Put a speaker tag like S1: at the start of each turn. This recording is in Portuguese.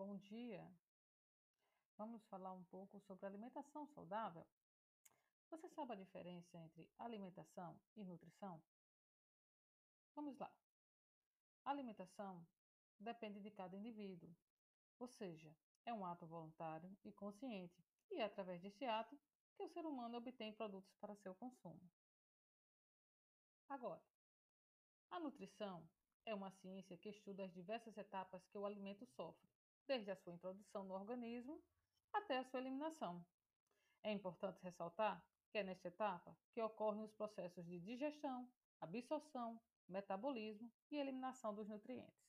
S1: Bom dia. Vamos falar um pouco sobre alimentação saudável? Você sabe a diferença entre alimentação e nutrição? Vamos lá. alimentação depende de cada indivíduo, ou seja, é um ato voluntário e consciente, e é através deste ato que o ser humano obtém produtos para seu consumo. Agora, a nutrição é uma ciência que estuda as diversas etapas que o alimento sofre, desde a sua introdução no organismo até a sua eliminação. É importante ressaltar que é nesta etapa que ocorrem os processos de digestão, absorção, metabolismo e eliminação dos nutrientes.